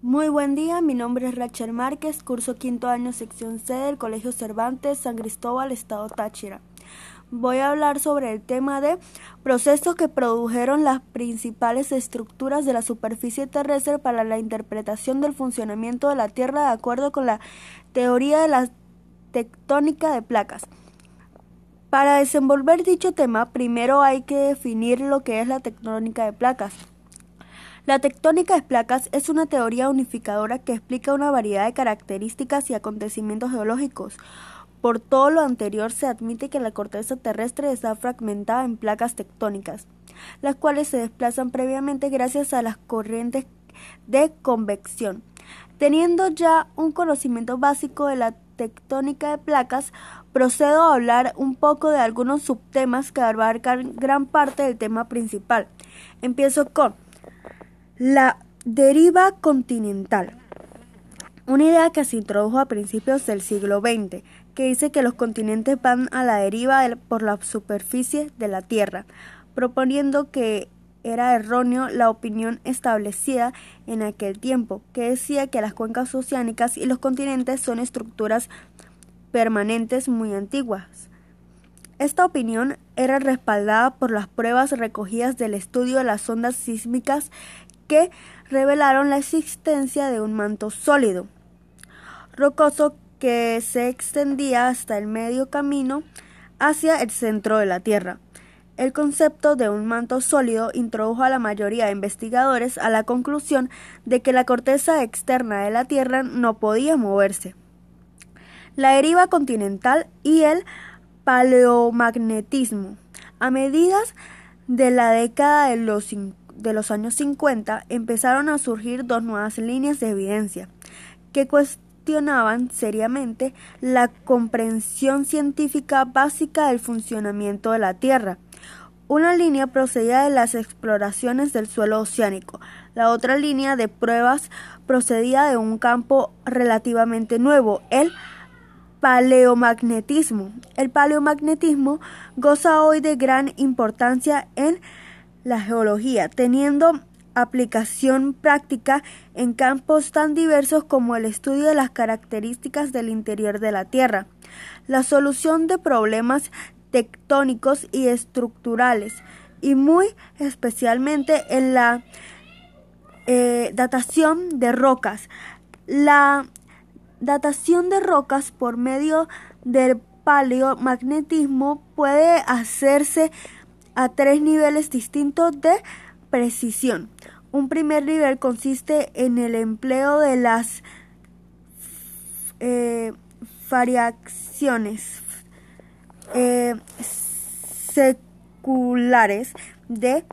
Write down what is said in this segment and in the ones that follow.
Muy buen día, mi nombre es Rachel Márquez, curso quinto año sección C del Colegio Cervantes, San Cristóbal, Estado Táchira. Voy a hablar sobre el tema de procesos que produjeron las principales estructuras de la superficie terrestre para la interpretación del funcionamiento de la Tierra de acuerdo con la teoría de la tectónica de placas. Para desenvolver dicho tema, primero hay que definir lo que es la tectónica de placas. La tectónica de placas es una teoría unificadora que explica una variedad de características y acontecimientos geológicos. Por todo lo anterior se admite que la corteza terrestre está fragmentada en placas tectónicas, las cuales se desplazan previamente gracias a las corrientes de convección. Teniendo ya un conocimiento básico de la tectónica de placas, procedo a hablar un poco de algunos subtemas que abarcan gran parte del tema principal. Empiezo con la deriva continental. Una idea que se introdujo a principios del siglo XX, que dice que los continentes van a la deriva por la superficie de la Tierra, proponiendo que era erróneo la opinión establecida en aquel tiempo, que decía que las cuencas oceánicas y los continentes son estructuras permanentes muy antiguas. Esta opinión era respaldada por las pruebas recogidas del estudio de las ondas sísmicas que revelaron la existencia de un manto sólido, rocoso que se extendía hasta el medio camino hacia el centro de la Tierra. El concepto de un manto sólido introdujo a la mayoría de investigadores a la conclusión de que la corteza externa de la Tierra no podía moverse. La deriva continental y el paleomagnetismo. A medidas de la década de los de los años 50 empezaron a surgir dos nuevas líneas de evidencia que cuestionaban seriamente la comprensión científica básica del funcionamiento de la Tierra. Una línea procedía de las exploraciones del suelo oceánico, la otra línea de pruebas procedía de un campo relativamente nuevo, el paleomagnetismo. El paleomagnetismo goza hoy de gran importancia en la geología, teniendo aplicación práctica en campos tan diversos como el estudio de las características del interior de la Tierra, la solución de problemas tectónicos y estructurales, y muy especialmente en la eh, datación de rocas. La datación de rocas por medio del paleomagnetismo puede hacerse a tres niveles distintos de precisión. Un primer nivel consiste en el empleo de las eh, variaciones eh, seculares de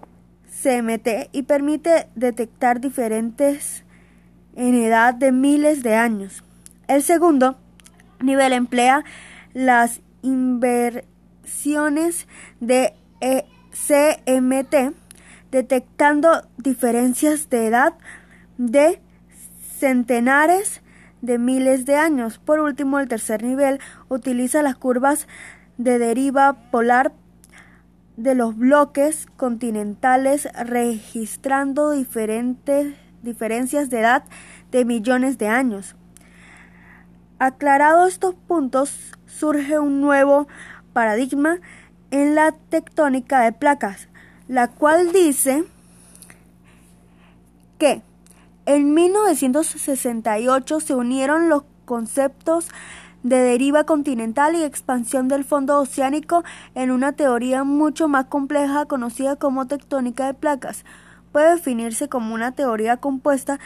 CMT y permite detectar diferentes en edad de miles de años. El segundo nivel emplea las inversiones de CMT, detectando diferencias de edad de centenares de miles de años. Por último, el tercer nivel utiliza las curvas de deriva polar de los bloques continentales registrando diferentes diferencias de edad de millones de años. Aclarados estos puntos, surge un nuevo paradigma en la tectónica de placas, la cual dice que en 1968 se unieron los conceptos de deriva continental y expansión del fondo oceánico en una teoría mucho más compleja conocida como tectónica de placas. Puede definirse como una teoría compuesta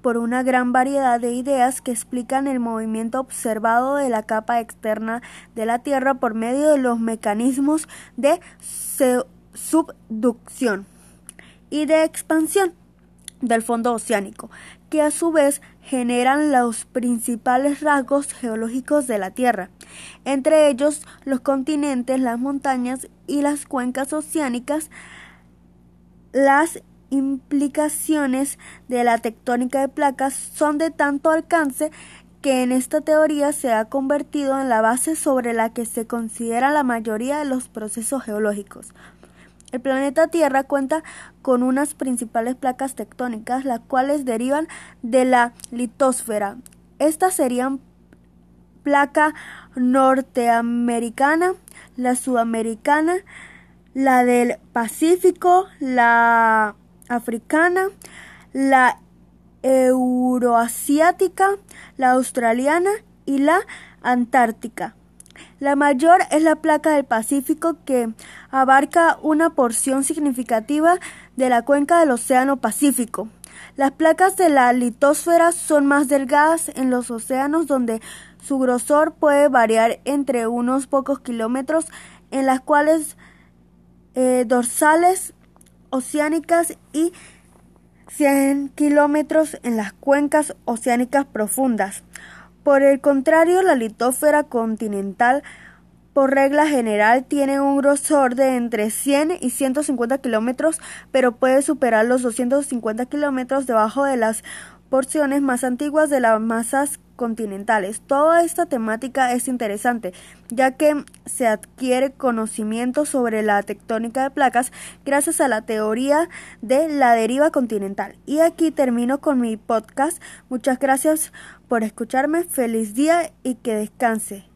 por una gran variedad de ideas que explican el movimiento observado de la capa externa de la Tierra por medio de los mecanismos de subducción y de expansión del fondo oceánico, que a su vez generan los principales rasgos geológicos de la Tierra, entre ellos los continentes, las montañas y las cuencas oceánicas, las implicaciones de la tectónica de placas son de tanto alcance que en esta teoría se ha convertido en la base sobre la que se considera la mayoría de los procesos geológicos. El planeta Tierra cuenta con unas principales placas tectónicas, las cuales derivan de la litosfera. Estas serían placa norteamericana, la sudamericana, la del Pacífico, la africana, la euroasiática, la australiana y la antártica. La mayor es la placa del Pacífico que abarca una porción significativa de la cuenca del Océano Pacífico. Las placas de la litosfera son más delgadas en los océanos donde su grosor puede variar entre unos pocos kilómetros en las cuales eh, dorsales oceánicas y 100 kilómetros en las cuencas oceánicas profundas. Por el contrario, la litósfera continental, por regla general, tiene un grosor de entre 100 y 150 kilómetros, pero puede superar los 250 kilómetros debajo de las porciones más antiguas de las masas continentales. Toda esta temática es interesante, ya que se adquiere conocimiento sobre la tectónica de placas gracias a la teoría de la deriva continental. Y aquí termino con mi podcast. Muchas gracias por escucharme. Feliz día y que descanse.